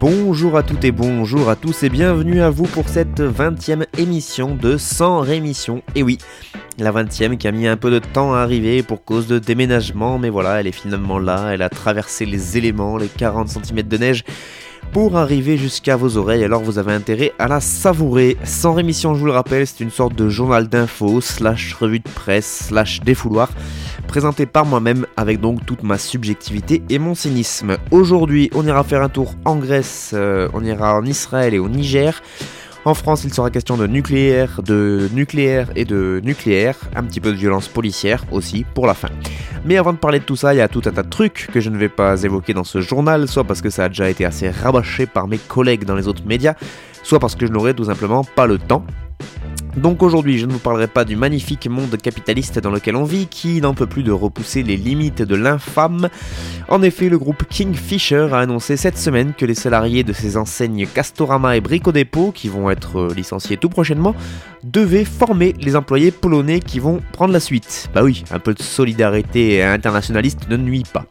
Bonjour à toutes et bonjour à tous et bienvenue à vous pour cette 20e émission de Sans Rémission. Et oui, la 20e qui a mis un peu de temps à arriver pour cause de déménagement, mais voilà, elle est finalement là, elle a traversé les éléments, les 40 cm de neige pour arriver jusqu'à vos oreilles, alors vous avez intérêt à la savourer. Sans rémission, je vous le rappelle, c'est une sorte de journal d'infos, slash revue de presse, slash défouloir, présenté par moi-même avec donc toute ma subjectivité et mon cynisme. Aujourd'hui, on ira faire un tour en Grèce, euh, on ira en Israël et au Niger. En France, il sera question de nucléaire, de nucléaire et de nucléaire, un petit peu de violence policière aussi pour la fin. Mais avant de parler de tout ça, il y a tout un tas de trucs que je ne vais pas évoquer dans ce journal, soit parce que ça a déjà été assez rabâché par mes collègues dans les autres médias, soit parce que je n'aurai tout simplement pas le temps. Donc aujourd'hui, je ne vous parlerai pas du magnifique monde capitaliste dans lequel on vit, qui n'en peut plus de repousser les limites de l'infâme. En effet, le groupe Kingfisher a annoncé cette semaine que les salariés de ses enseignes Castorama et Brico Dépôt, qui vont être licenciés tout prochainement, devaient former les employés polonais qui vont prendre la suite. Bah oui, un peu de solidarité internationaliste ne nuit pas.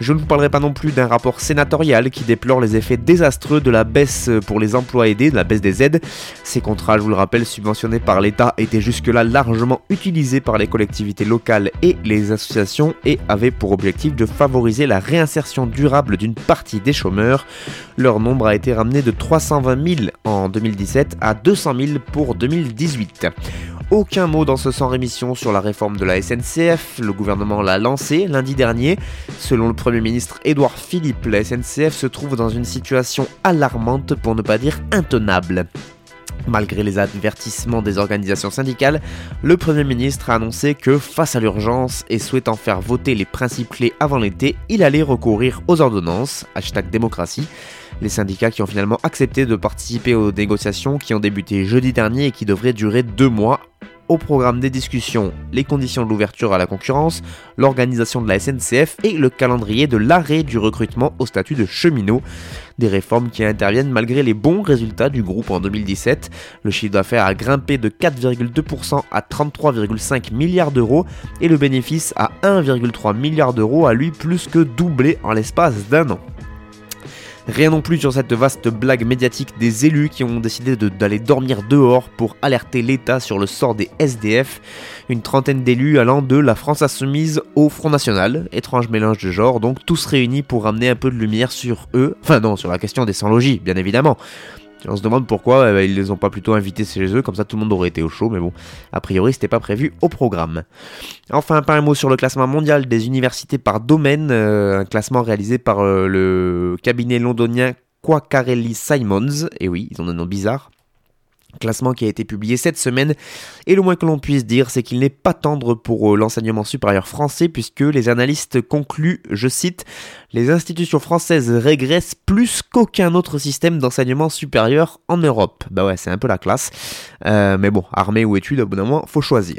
Je ne vous parlerai pas non plus d'un rapport sénatorial qui déplore les effets désastreux de la baisse pour les emplois aidés, de la baisse des aides. Ces contrats, je vous le rappelle, subventionnés par l'État étaient jusque-là largement utilisés par les collectivités locales et les associations et avaient pour objectif de favoriser la réinsertion durable d'une partie des chômeurs. Leur nombre a été ramené de 320 000 en 2017 à 200 000 pour 2018. Aucun mot dans ce sans rémission sur la réforme de la SNCF, le gouvernement l'a lancé lundi dernier. Selon le Premier ministre Édouard Philippe, la SNCF se trouve dans une situation alarmante pour ne pas dire intenable. Malgré les avertissements des organisations syndicales, le Premier ministre a annoncé que face à l'urgence et souhaitant faire voter les principes clés avant l'été, il allait recourir aux ordonnances, hashtag démocratie. Les syndicats qui ont finalement accepté de participer aux négociations qui ont débuté jeudi dernier et qui devraient durer deux mois au programme des discussions, les conditions de l'ouverture à la concurrence, l'organisation de la SNCF et le calendrier de l'arrêt du recrutement au statut de cheminot. Des réformes qui interviennent malgré les bons résultats du groupe en 2017. Le chiffre d'affaires a grimpé de 4,2% à 33,5 milliards d'euros et le bénéfice à 1,3 milliard d'euros a lui plus que doublé en l'espace d'un an. Rien non plus sur cette vaste blague médiatique des élus qui ont décidé d'aller dormir dehors pour alerter l'État sur le sort des SDF. Une trentaine d'élus allant de la France Insoumise au Front National. Étrange mélange de genres, donc tous réunis pour ramener un peu de lumière sur eux. Enfin non, sur la question des sans-logis, bien évidemment. On se demande pourquoi eh ben, ils les ont pas plutôt invités chez eux, comme ça tout le monde aurait été au chaud, mais bon, a priori c'était pas prévu au programme. Enfin, pas un mot sur le classement mondial des universités par domaine, euh, un classement réalisé par euh, le cabinet londonien Quaccarelli Simons, et oui, ils ont un nom bizarre. Classement qui a été publié cette semaine, et le moins que l'on puisse dire, c'est qu'il n'est pas tendre pour l'enseignement supérieur français, puisque les analystes concluent, je cite, les institutions françaises régressent plus qu'aucun autre système d'enseignement supérieur en Europe. Bah ouais, c'est un peu la classe. Euh, mais bon, armée ou études, au bout d'un moment, faut choisir.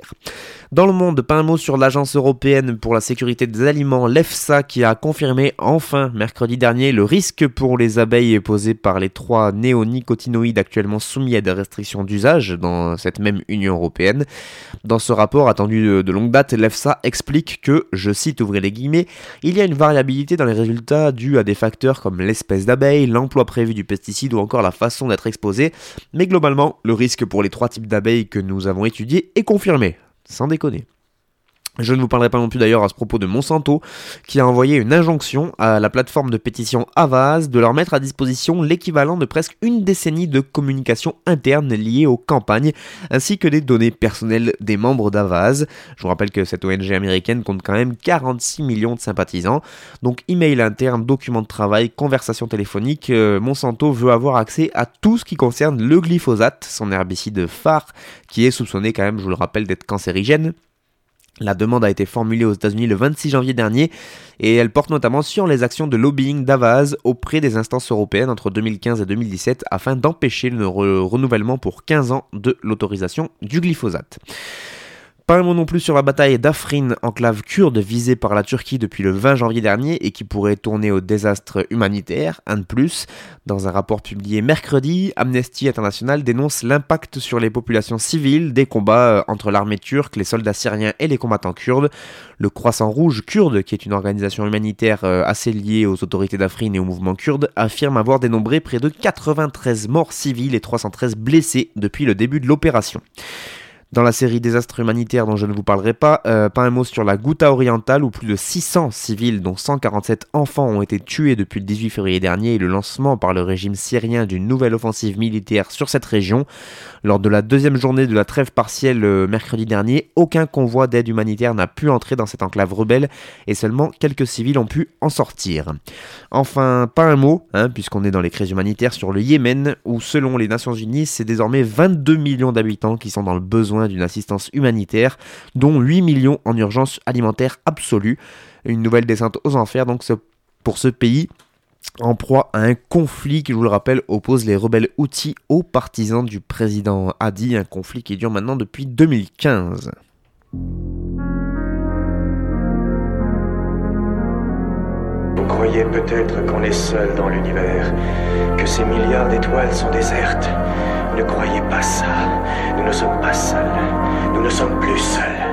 Dans le monde, pas un mot sur l'Agence européenne pour la sécurité des aliments, l'EFSA, qui a confirmé enfin mercredi dernier le risque pour les abeilles posé par les trois néonicotinoïdes actuellement soumis à des restrictions d'usage dans cette même Union européenne. Dans ce rapport attendu de, longue date, l'EFSA explique que, je cite ouvrez les guillemets, il y a une variabilité dans les résultats dus à des facteurs comme l'espèce d'abeille, l'emploi prévu du pesticide ou encore la façon d'être exposé, mais globalement, le risque pour les trois types d'abeilles que nous avons étudiés est confirmé. Sans déconner. Je ne vous parlerai pas non plus d'ailleurs à ce propos de Monsanto, qui a envoyé une injonction à la plateforme de pétition Avaz de leur mettre à disposition l'équivalent de presque une décennie de communication interne liée aux campagnes, ainsi que des données personnelles des membres d'Avaz. Je vous rappelle que cette ONG américaine compte quand même 46 millions de sympathisants. Donc email interne, documents de travail, conversations téléphoniques, euh, Monsanto veut avoir accès à tout ce qui concerne le glyphosate, son herbicide phare, qui est soupçonné quand même, je vous le rappelle, d'être cancérigène. La demande a été formulée aux États-Unis le 26 janvier dernier et elle porte notamment sur les actions de lobbying d'Avaz auprès des instances européennes entre 2015 et 2017 afin d'empêcher le renouvellement pour 15 ans de l'autorisation du glyphosate. Pas un mot non plus sur la bataille d'Afrin, enclave kurde visée par la Turquie depuis le 20 janvier dernier et qui pourrait tourner au désastre humanitaire, un de plus. Dans un rapport publié mercredi, Amnesty International dénonce l'impact sur les populations civiles des combats euh, entre l'armée turque, les soldats syriens et les combattants kurdes. Le Croissant Rouge kurde, qui est une organisation humanitaire euh, assez liée aux autorités d'Afrin et au mouvement kurde, affirme avoir dénombré près de 93 morts civiles et 313 blessés depuis le début de l'opération. Dans la série Désastres humanitaires dont je ne vous parlerai pas, euh, pas un mot sur la Ghouta orientale où plus de 600 civils dont 147 enfants ont été tués depuis le 18 février dernier et le lancement par le régime syrien d'une nouvelle offensive militaire sur cette région. Lors de la deuxième journée de la trêve partielle euh, mercredi dernier, aucun convoi d'aide humanitaire n'a pu entrer dans cette enclave rebelle et seulement quelques civils ont pu en sortir. Enfin, pas un mot, hein, puisqu'on est dans les crises humanitaires, sur le Yémen où selon les Nations Unies, c'est désormais 22 millions d'habitants qui sont dans le besoin d'une assistance humanitaire, dont 8 millions en urgence alimentaire absolue. Une nouvelle descente aux enfers donc pour ce pays en proie à un conflit qui, je vous le rappelle, oppose les rebelles outils aux partisans du président Hadi, un conflit qui dure maintenant depuis 2015. Vous croyez peut-être qu'on est seul dans l'univers, que ces milliards d'étoiles sont désertes. Ne croyez pas ça. Nous ne sommes pas seuls. Nous ne sommes plus seuls.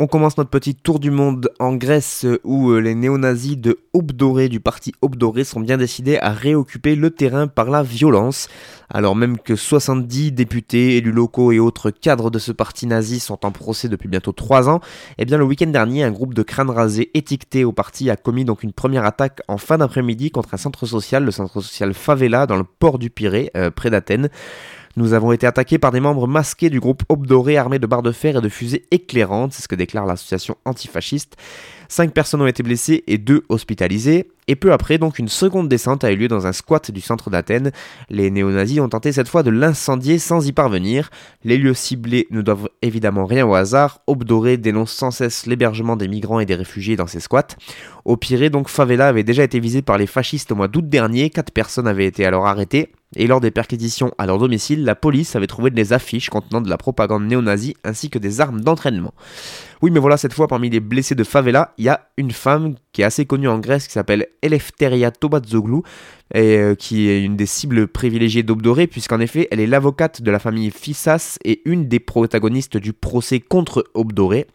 On commence notre petit tour du monde en Grèce où euh, les néo-nazis de Obdoré du parti Obdoré sont bien décidés à réoccuper le terrain par la violence. Alors même que 70 députés, élus locaux et autres cadres de ce parti nazi sont en procès depuis bientôt 3 ans, eh bien le week-end dernier, un groupe de crânes rasés étiquetés au parti a commis donc une première attaque en fin d'après-midi contre un centre social, le centre social Favela dans le port du Pirée, euh, près d'Athènes. Nous avons été attaqués par des membres masqués du groupe Obdoré armés de barres de fer et de fusées éclairantes, c'est ce que déclare l'association antifasciste. Cinq personnes ont été blessées et deux hospitalisées. Et peu après, donc, une seconde descente a eu lieu dans un squat du centre d'Athènes. Les néo-nazis ont tenté cette fois de l'incendier sans y parvenir. Les lieux ciblés ne doivent évidemment rien au hasard. Obdoré dénonce sans cesse l'hébergement des migrants et des réfugiés dans ces squats. Au Pirée, donc, Favela avait déjà été visé par les fascistes au mois d'août dernier. Quatre personnes avaient été alors arrêtées. Et lors des perquisitions à leur domicile, la police avait trouvé des affiches contenant de la propagande néo-nazie ainsi que des armes d'entraînement. Oui, mais voilà, cette fois, parmi les blessés de favela, il y a une femme qui est assez connue en Grèce qui s'appelle Eleftheria Tobatzoglu, et euh, qui est une des cibles privilégiées d'Obdoré, puisqu'en effet, elle est l'avocate de la famille Fissas et une des protagonistes du procès contre Obdoré.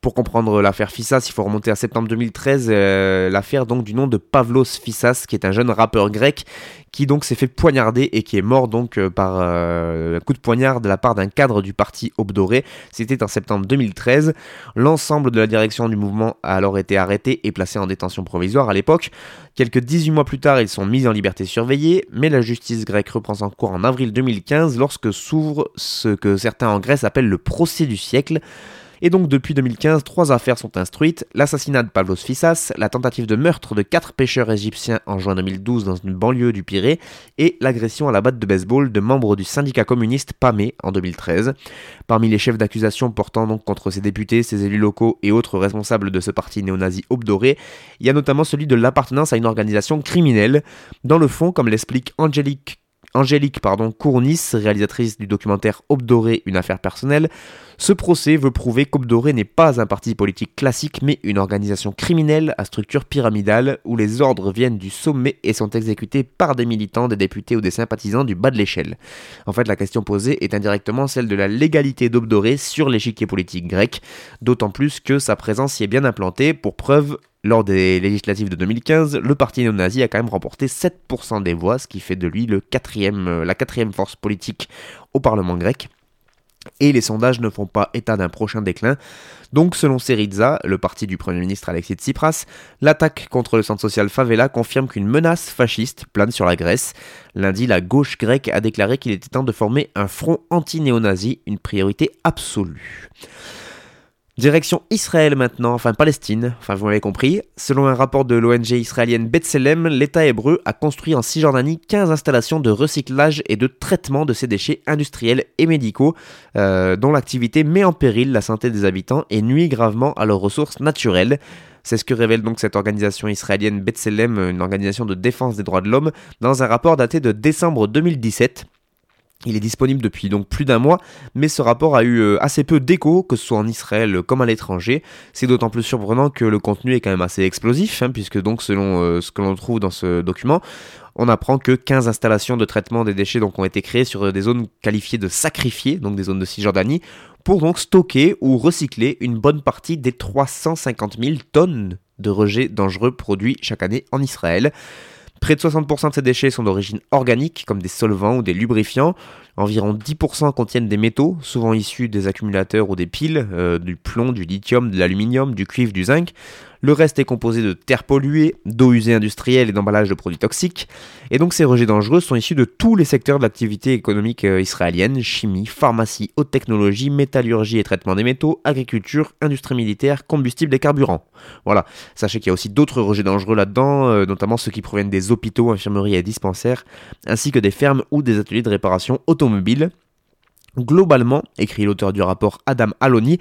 Pour comprendre l'affaire Fissas, il faut remonter à septembre 2013, euh, l'affaire donc du nom de Pavlos Fissas, qui est un jeune rappeur grec qui donc s'est fait poignarder et qui est mort donc euh, par euh, un coup de poignard de la part d'un cadre du parti Obdoré. C'était en septembre 2013. L'ensemble de la direction du mouvement a alors été arrêté et placé en détention provisoire à l'époque. Quelques 18 mois plus tard, ils sont mis en liberté surveillée, mais la justice grecque reprend son cours en avril 2015 lorsque s'ouvre ce que certains en Grèce appellent le procès du siècle. Et donc depuis 2015, trois affaires sont instruites, l'assassinat de Pavlos Fissas, la tentative de meurtre de quatre pêcheurs égyptiens en juin 2012 dans une banlieue du Pirée, et l'agression à la batte de baseball de membres du syndicat communiste PAME en 2013. Parmi les chefs d'accusation portant donc contre ces députés, ces élus locaux et autres responsables de ce parti néo-nazi obdoré, il y a notamment celui de l'appartenance à une organisation criminelle. Dans le fond, comme l'explique Angélique Angélique Cournis, réalisatrice du documentaire Obdoré, une affaire personnelle, ce procès veut prouver qu'Obdoré n'est pas un parti politique classique, mais une organisation criminelle à structure pyramidale où les ordres viennent du sommet et sont exécutés par des militants, des députés ou des sympathisants du bas de l'échelle. En fait, la question posée est indirectement celle de la légalité d'Obdoré sur l'échiquier politique grec, d'autant plus que sa présence y est bien implantée, pour preuve lors des législatives de 2015, le parti néo-nazi a quand même remporté 7% des voix, ce qui fait de lui euh, la quatrième force politique au Parlement grec. Et les sondages ne font pas état d'un prochain déclin. Donc, selon Syriza, le parti du Premier ministre Alexis Tsipras, l'attaque contre le centre social Favela confirme qu'une menace fasciste plane sur la Grèce. Lundi, la gauche grecque a déclaré qu'il était temps de former un front anti-néo-nazi, une priorité absolue. Direction Israël maintenant, enfin Palestine, enfin vous m'avez compris. Selon un rapport de l'ONG israélienne B'Tselem, l'État hébreu a construit en Cisjordanie 15 installations de recyclage et de traitement de ces déchets industriels et médicaux, euh, dont l'activité met en péril la santé des habitants et nuit gravement à leurs ressources naturelles. C'est ce que révèle donc cette organisation israélienne B'Tselem, une organisation de défense des droits de l'homme, dans un rapport daté de décembre 2017. Il est disponible depuis donc plus d'un mois, mais ce rapport a eu euh, assez peu d'écho, que ce soit en Israël comme à l'étranger. C'est d'autant plus surprenant que le contenu est quand même assez explosif, hein, puisque donc selon euh, ce que l'on trouve dans ce document, on apprend que 15 installations de traitement des déchets ont été créées sur euh, des zones qualifiées de sacrifiées, donc des zones de Cisjordanie, pour donc stocker ou recycler une bonne partie des 350 000 tonnes de rejets dangereux produits chaque année en Israël. Près de 60% de ces déchets sont d'origine organique, comme des solvants ou des lubrifiants. Environ 10% contiennent des métaux, souvent issus des accumulateurs ou des piles, euh, du plomb, du lithium, de l'aluminium, du cuivre, du zinc. Le reste est composé de terres polluées, d'eau usée industrielle et d'emballage de produits toxiques. Et donc ces rejets dangereux sont issus de tous les secteurs de l'activité économique euh, israélienne, chimie, pharmacie, haute technologie, métallurgie et traitement des métaux, agriculture, industrie militaire, combustible et carburant. Voilà, sachez qu'il y a aussi d'autres rejets dangereux là-dedans, euh, notamment ceux qui proviennent des hôpitaux, infirmeries et dispensaires, ainsi que des fermes ou des ateliers de réparation automobile. Globalement, écrit l'auteur du rapport Adam Aloni,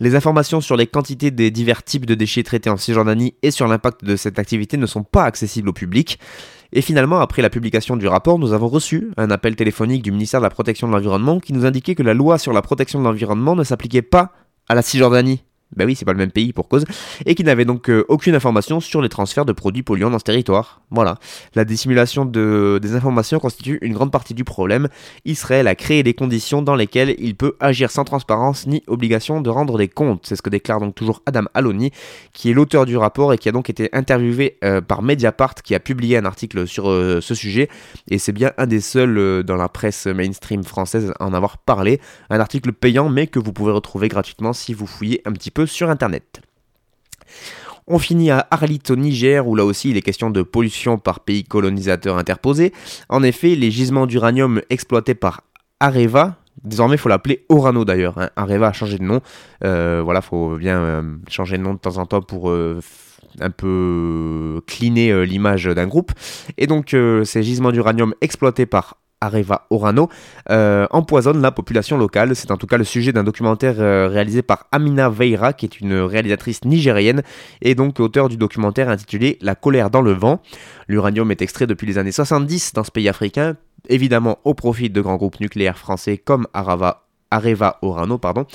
les informations sur les quantités des divers types de déchets traités en Cisjordanie et sur l'impact de cette activité ne sont pas accessibles au public. Et finalement, après la publication du rapport, nous avons reçu un appel téléphonique du ministère de la Protection de l'Environnement qui nous indiquait que la loi sur la protection de l'environnement ne s'appliquait pas à la Cisjordanie bah oui, c'est pas le même pays pour cause, et qui n'avait donc euh, aucune information sur les transferts de produits polluants dans ce territoire. Voilà. La dissimulation de, des informations constitue une grande partie du problème. Israël a créé les conditions dans lesquelles il peut agir sans transparence ni obligation de rendre des comptes. C'est ce que déclare donc toujours Adam Aloni, qui est l'auteur du rapport et qui a donc été interviewé euh, par Mediapart, qui a publié un article sur euh, ce sujet, et c'est bien un des seuls dans la presse mainstream française à en avoir parlé. Un article payant, mais que vous pouvez retrouver gratuitement si vous fouillez un petit sur Internet. On finit à Arlit au Niger où là aussi il est question de pollution par pays colonisateur interposé. En effet, les gisements d'uranium exploités par Areva, désormais il faut l'appeler Orano d'ailleurs, hein. Areva a changé de nom, euh, voilà, faut bien euh, changer de nom de temps en temps pour euh, un peu cleaner l'image d'un groupe. Et donc ces gisements d'uranium exploités par Areva Orano, euh, empoisonne la population locale. C'est en tout cas le sujet d'un documentaire euh, réalisé par Amina Veira, qui est une réalisatrice nigérienne, et donc auteur du documentaire intitulé La colère dans le vent. L'uranium est extrait depuis les années 70 dans ce pays africain, évidemment au profit de grands groupes nucléaires français comme Arava Areva Orano, pardon.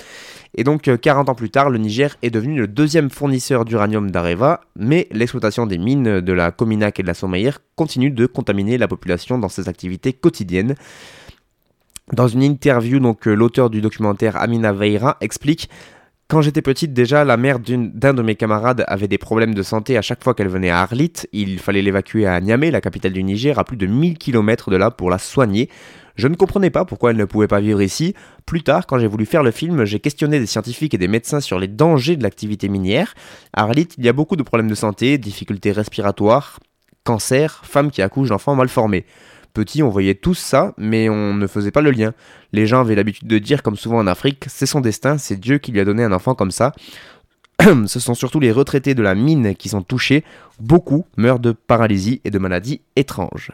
Et donc 40 euh, ans plus tard, le Niger est devenu le deuxième fournisseur d'uranium d'Areva, mais l'exploitation des mines de la Cominac et de la Somaïr continue de contaminer la population dans ses activités quotidiennes. Dans une interview, euh, l'auteur du documentaire Amina Veira explique quand j'étais petite, déjà, la mère d'un de mes camarades avait des problèmes de santé à chaque fois qu'elle venait à Arlit. Il fallait l'évacuer à Niamey, la capitale du Niger, à plus de 1000 km de là pour la soigner. Je ne comprenais pas pourquoi elle ne pouvait pas vivre ici. Plus tard, quand j'ai voulu faire le film, j'ai questionné des scientifiques et des médecins sur les dangers de l'activité minière. À Arlit, il y a beaucoup de problèmes de santé, difficultés respiratoires, cancer, femmes qui accouchent d'enfants mal formés. Petit, on voyait tous ça, mais on ne faisait pas le lien. Les gens avaient l'habitude de dire, comme souvent en Afrique, c'est son destin, c'est Dieu qui lui a donné un enfant comme ça. Ce sont surtout les retraités de la mine qui sont touchés. Beaucoup meurent de paralysie et de maladies étranges.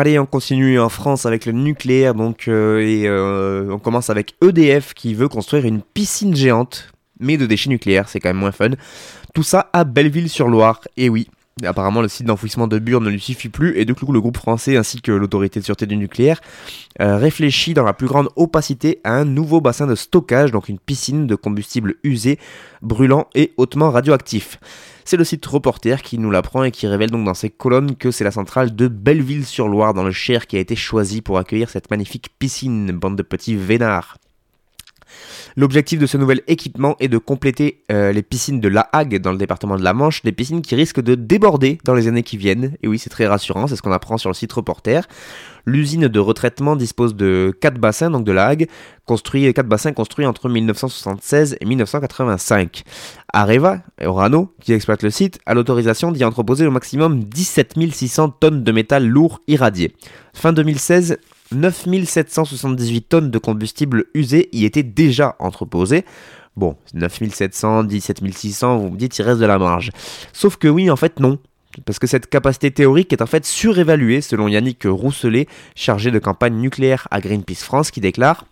Allez, on continue en France avec le nucléaire, donc, euh, euh, on commence avec EDF qui veut construire une piscine géante, mais de déchets nucléaires, c'est quand même moins fun. Tout ça à Belleville-sur-Loire, et oui, apparemment le site d'enfouissement de Bure ne lui suffit plus et du coup le groupe français ainsi que l'autorité de sûreté du nucléaire euh, réfléchit dans la plus grande opacité à un nouveau bassin de stockage, donc une piscine de combustible usé, brûlant et hautement radioactif. C'est le site Reporter qui nous l'apprend et qui révèle donc dans ses colonnes que c'est la centrale de Belleville-sur-Loire dans le Cher qui a été choisie pour accueillir cette magnifique piscine, bande de petits vénards. L'objectif de ce nouvel équipement est de compléter euh, les piscines de La Hague dans le département de la Manche, des piscines qui risquent de déborder dans les années qui viennent. Et oui, c'est très rassurant, c'est ce qu'on apprend sur le site Reporter. L'usine de retraitement dispose de 4 bassins, donc de La Hague, construits, 4 bassins construits entre 1976 et 1985. Areva, Orano, qui exploite le site, a l'autorisation d'y entreposer au maximum 17 600 tonnes de métal lourd irradié. Fin 2016, 9778 tonnes de combustible usé y étaient déjà entreposées. Bon, 9700, 17600, vous me dites, il reste de la marge. Sauf que oui, en fait, non. Parce que cette capacité théorique est en fait surévaluée, selon Yannick Rousselet, chargé de campagne nucléaire à Greenpeace France, qui déclare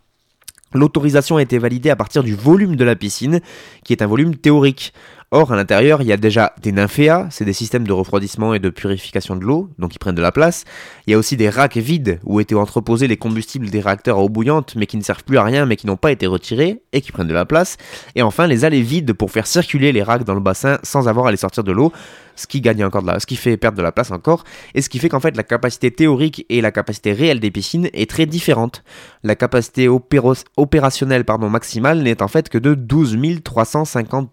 L'autorisation a été validée à partir du volume de la piscine, qui est un volume théorique. Or, à l'intérieur, il y a déjà des nymphéas, c'est des systèmes de refroidissement et de purification de l'eau, donc ils prennent de la place. Il y a aussi des racks vides, où étaient entreposés les combustibles des réacteurs à eau bouillante, mais qui ne servent plus à rien, mais qui n'ont pas été retirés, et qui prennent de la place. Et enfin, les allées vides pour faire circuler les racks dans le bassin sans avoir à les sortir de l'eau, ce qui gagne encore de la, ce qui fait perdre de la place encore, et ce qui fait qu'en fait la capacité théorique et la capacité réelle des piscines est très différente. La capacité opérationnelle pardon, maximale n'est en fait que de 12 350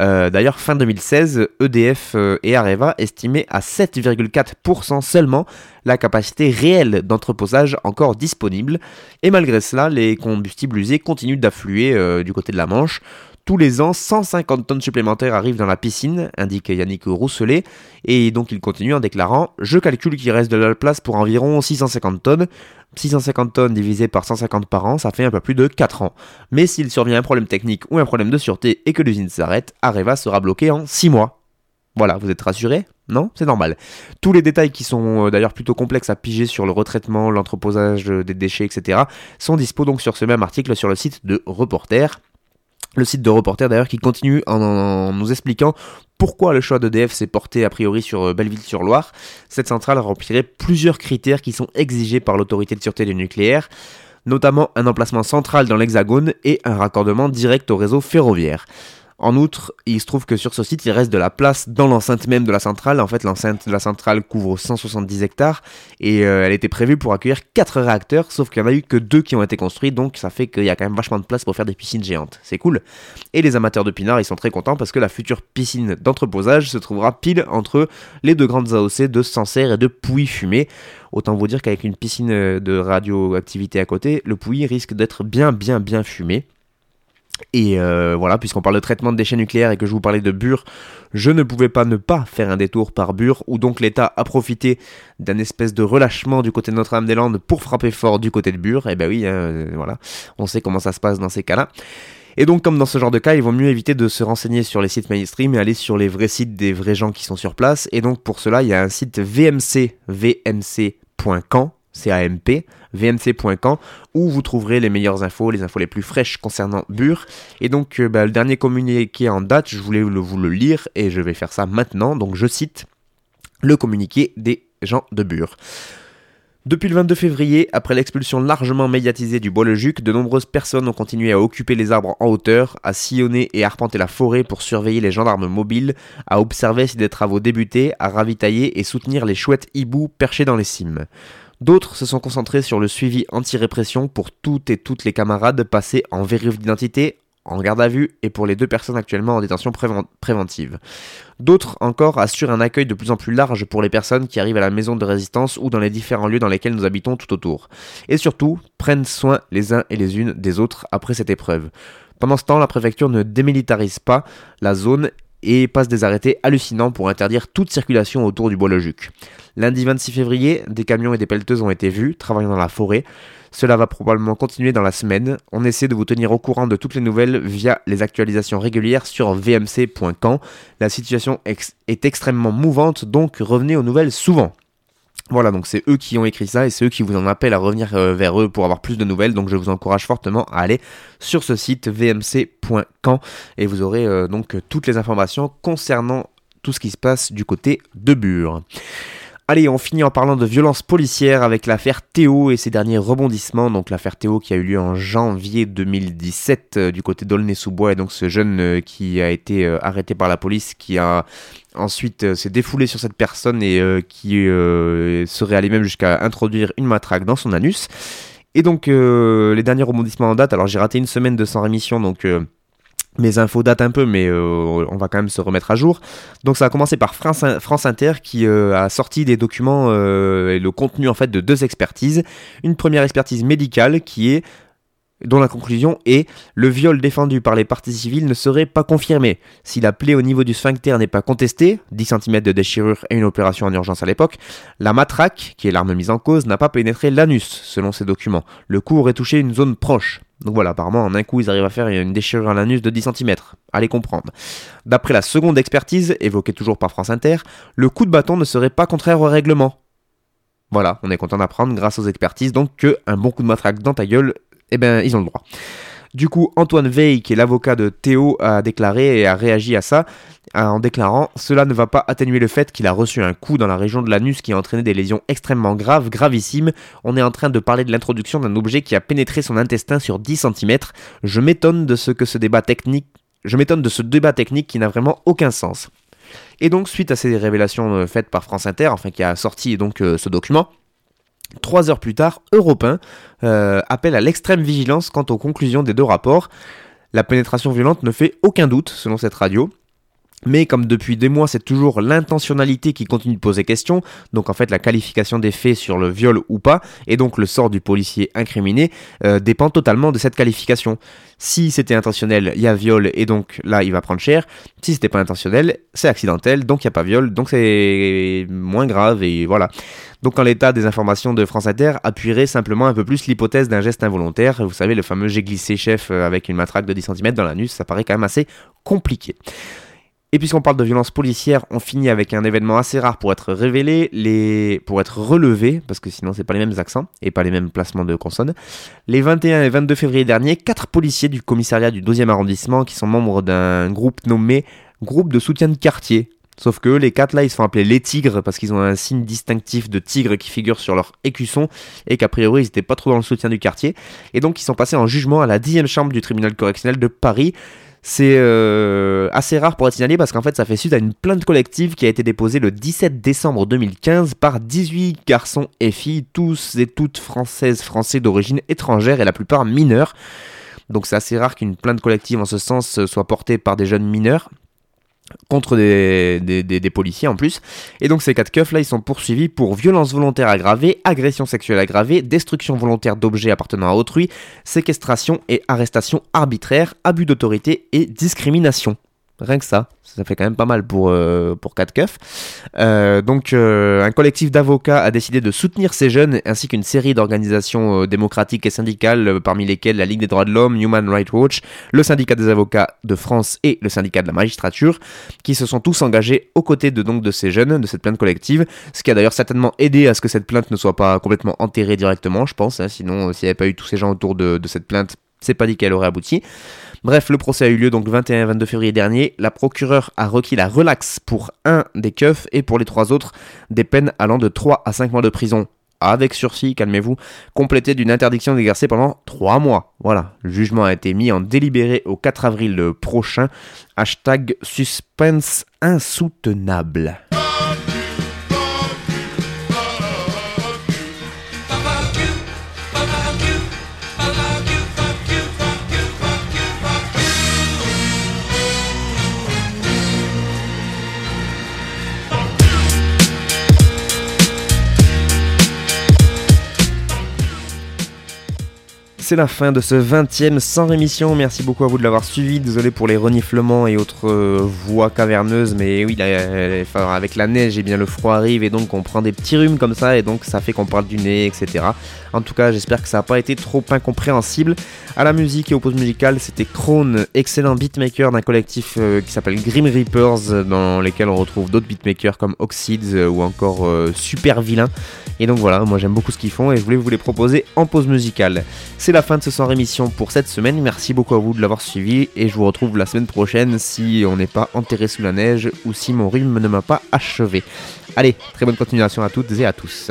Euh, d'ailleurs, fin 2016, EDF euh, et Areva estimaient à 7,4% seulement la capacité réelle d'entreposage encore disponible. Et malgré cela, les combustibles usés continuent d'affluer euh, du côté de la Manche. Tous les ans, 150 tonnes supplémentaires arrivent dans la piscine, indique Yannick Rousselet, et donc il continue en déclarant Je calcule qu'il reste de la place pour environ 650 tonnes. 650 tonnes divisé par 150 par an, ça fait un peu plus de 4 ans. Mais s'il survient un problème technique ou un problème de sûreté et que l'usine s'arrête, Areva sera bloqué en 6 mois. Voilà, vous êtes rassurés? Non? C'est normal. Tous les détails qui sont euh, d'ailleurs plutôt complexes à piger sur le retraitement, l'entreposage des déchets, etc. sont dispo donc sur ce même article sur le site de Reporter. Le site de Reporter d'ailleurs qui continue en, nous expliquant pourquoi le choix d'EDF s'est porté a priori sur euh, Belleville-sur-Loire. Cette centrale remplirait plusieurs critères qui sont exigés par l'autorité de sûreté du nucléaire, notamment un emplacement central dans l'hexagone et un raccordement direct au réseau ferroviaire. En outre, il se trouve que sur ce site, il reste de la place dans l'enceinte même de la centrale. En fait, l'enceinte de la centrale couvre 170 hectares et euh, elle était prévue pour accueillir 4 réacteurs, sauf qu'il n'y en a eu que 2 qui ont été construits, donc ça fait qu'il y a quand même vachement de place pour faire des piscines géantes. C'est cool. Et les amateurs de pinard, ils sont très contents parce que la future piscine d'entreposage se trouvera pile entre les deux grandes AOC de Sancerre et de Pouilly-Fumé. Autant vous dire qu'avec une piscine de radioactivité à côté, le Pouilly risque d'être bien, bien, bien fumé. Et euh, voilà, puisqu'on parle de traitement de déchets nucléaires et que je vous parlais de Bure, je ne pouvais pas ne pas faire un détour par Bure, où donc l'État a profité d'un espèce de relâchement du côté de Notre-Dame-des-Landes pour frapper fort du côté de Bure. Et eh ben oui, hein, euh, voilà, on sait comment ça se passe dans ces cas-là. Et donc, comme dans ce genre de cas, il vaut mieux éviter de se renseigner sur les sites mainstream et aller sur les vrais sites des vrais gens qui sont sur place. Et donc, pour cela, il y a un site VMC, vmc.camp, CAMP, vmc.camp, où vous trouverez les meilleures infos, les infos les plus fraîches concernant Bure. Et donc, euh, bah, le dernier communiqué en date, je voulais vous le lire et je vais faire ça maintenant. Donc, je cite le communiqué des gens de Bure. Depuis le 22 février, après l'expulsion largement médiatisée du Bois-le-Juc, de nombreuses personnes ont continué à occuper les arbres en hauteur, à sillonner et arpenter la forêt pour surveiller les gendarmes mobiles, à observer si des travaux débutaient, à ravitailler et soutenir les chouettes hiboux perchés dans les cimes. D'autres se sont concentrés sur le suivi anti-répression pour toutes et toutes les camarades passés en vérif d'identité, en garde à vue et pour les deux personnes actuellement en détention préventive. D'autres encore assurent un accueil de plus en plus large pour les personnes qui arrivent à la maison de résistance ou dans les différents lieux dans lesquels nous habitons tout autour. Et surtout, prennent soin les uns et les unes des autres après cette épreuve. Pendant ce temps, la préfecture ne démilitarise pas la zone et passe des arrêtés hallucinants pour interdire toute circulation autour du Bois-le-Juc. Lundi 26 février, des camions et des pelleteuses ont été vus travaillant dans la forêt. Cela va probablement continuer dans la semaine. On essaie de vous tenir au courant de toutes les nouvelles via les actualisations régulières sur vmc.camp. La situation est extrêmement mouvante, donc revenez aux nouvelles souvent. Voilà, donc c'est eux qui ont écrit ça et c'est eux qui vous en appellent à revenir euh, vers eux pour avoir plus de nouvelles. Donc je vous encourage fortement à aller sur ce site vmc.camp et vous aurez euh, donc toutes les informations concernant tout ce qui se passe du côté de Bure. Allez, on finit en parlant de violence policière avec l'affaire Théo et ses derniers rebondissements. Donc l'affaire Théo qui a eu lieu en janvier 2017 euh, du côté d'Aulnay-sous-Bois et donc ce jeune euh, qui a été euh, arrêté par la police qui a ensuite s'est défoulé sur cette personne et qui serait allé même jusqu'à introduire une matraque dans son anus. Et donc les derniers rebondissements en date, alors j'ai raté une semaine de sans rémission donc mes infos datent un peu, mais euh, on va quand même se remettre à jour. Donc ça a commencé par France, Inter qui euh, a sorti des documents euh, et le contenu en fait de deux expertises. Une première expertise médicale qui est dont la conclusion est le viol défendu par les parties civiles ne serait pas confirmé. Si la plaie au niveau du sphincter n'est pas contestée, 10 cm de déchirure et une opération en urgence à l'époque, la matraque, qui est l'arme mise en cause, n'a pas pénétré l'anus, selon ces documents. Le coup aurait touché une zone proche. Donc voilà, apparemment en un coup ils arrivent à faire une déchirure à l'anus de 10 cm. Allez comprendre. D'après la seconde expertise, évoquée toujours par France Inter, le coup de bâton ne serait pas contraire au règlement. Voilà, on est content d'apprendre grâce aux expertises donc que un bon coup de matraque dans ta gueule, eh ben ils ont le droit. Du coup, Antoine Veil, qui est l'avocat de Théo, a déclaré et a réagi à ça en déclarant Cela ne va pas atténuer le fait qu'il a reçu un coup dans la région de l'anus qui a entraîné des lésions extrêmement graves, gravissimes. On est en train de parler de l'introduction d'un objet qui a pénétré son intestin sur 10 cm. Je m'étonne de ce que ce débat technique. Je m'étonne de ce débat technique qui n'a vraiment aucun sens. Et donc, suite à ces révélations euh, faites par France Inter, enfin qui a sorti donc euh, ce document, Trois heures plus tard, Europe 1 euh, appelle à l'extrême vigilance quant aux conclusions des deux rapports. La pénétration violente ne fait aucun doute, selon cette radio. Mais comme depuis des mois, c'est toujours l'intentionnalité qui continue de poser question, donc en fait la qualification des faits sur le viol ou pas, et donc le sort du policier incriminé, euh, dépend totalement de cette qualification. Si c'était intentionnel, il y a viol, et donc là il va prendre cher. Si c'était pas intentionnel, c'est accidentel, donc il n'y a pas viol, donc c'est moins grave, et voilà. Donc en l'état des informations de France Inter appuierait simplement un peu plus l'hypothèse d'un geste involontaire. Vous savez, le fameux j'ai glissé chef euh, avec une matraque de 10 cm dans l'anus, ça paraît quand même assez compliqué. Et puisqu'on parle de violence policière, on finit avec un événement assez rare pour être révélé, pour être relevé, parce que sinon c'est pas les mêmes accents et pas les mêmes placements de consonnes. Les 21 et 22 février dernier, quatre policiers du commissariat du 12e arrondissement qui sont membres d'un groupe nommé Groupe de soutien de quartier. Sauf que les quatre là, ils se font appeler les tigres parce qu'ils ont un signe distinctif de tigre qui figure sur leur écusson et qu'a priori ils étaient pas trop dans le soutien du quartier. Et donc ils sont passés en jugement à la 10e chambre du tribunal correctionnel de Paris c'est euh, assez rare pour être signalé parce qu'en fait ça fait suite à une plainte collective qui a été déposée le 17 décembre 2015 par 18 garçons et filles, tous et toutes françaises, français d'origine étrangère et la plupart mineurs. Donc c'est assez rare qu'une plainte collective en ce sens soit portée par des jeunes mineurs contre des, policiers en plus. Et donc ces quatre keufs là, ils sont poursuivis pour violence volontaire aggravée, agression sexuelle aggravée, destruction volontaire d'objets appartenant à autrui, séquestration et arrestation arbitraire, abus d'autorité et discrimination. Rien que ça, ça fait quand même pas mal pour, euh, pour 4 keufs. Euh, donc euh, un collectif d'avocats a décidé de soutenir ces jeunes ainsi qu'une série d'organisations démocratiques et syndicales parmi lesquelles la Ligue des droits de l'homme, Human Rights Watch, le syndicat des avocats de France et le syndicat de la magistrature qui se sont tous engagés aux côtés de, donc, de ces jeunes, de cette plainte collective, ce qui a d'ailleurs certainement aidé à ce que cette plainte ne soit pas complètement enterrée directement, je pense, hein. sinon s'il n'y avait pas eu tous ces gens autour de, de cette plainte, c'est pas dit qu'elle aurait abouti. Bref, le procès a eu lieu donc le 21 et 22 février dernier. La procureure a requis la relaxe pour un des keufs et pour les trois autres des peines allant de 3 à 5 mois de prison avec sursis, calmez-vous, complété d'une interdiction d'exercer pendant 3 mois. Voilà, le jugement a été mis en délibéré au 4 avril prochain. Hashtag suspense insoutenable. C'est la fin de ce 20e sans rémission. Merci beaucoup à vous de l'avoir suivi. Désolé pour les reniflements et autres euh, voix caverneuses, mais oui, avec la neige, et eh bien le froid arrive et donc on prend des petits rhumes comme ça et donc ça fait qu'on parle du nez, etc. En tout cas, j'espère que ça n'a pas été trop incompréhensible. À la musique et aux pauses musicales, c'était Krone, excellent beatmaker d'un collectif euh, qui s'appelle Grim Reapers, dans lesquels on retrouve d'autres beatmakers comme Oxides euh, ou encore Super Vilain. Et donc voilà, moi j'aime beaucoup ce qu'ils font et je voulais vous les proposer en pause musicale. C'est la fin de ce sans rémission pour cette semaine. Merci beaucoup à vous de l'avoir suivi et je vous retrouve la semaine prochaine si on n'est pas enterré sous la neige ou si mon rhume ne m'a pas achevé. Allez, très bonne continuation à toutes et à tous.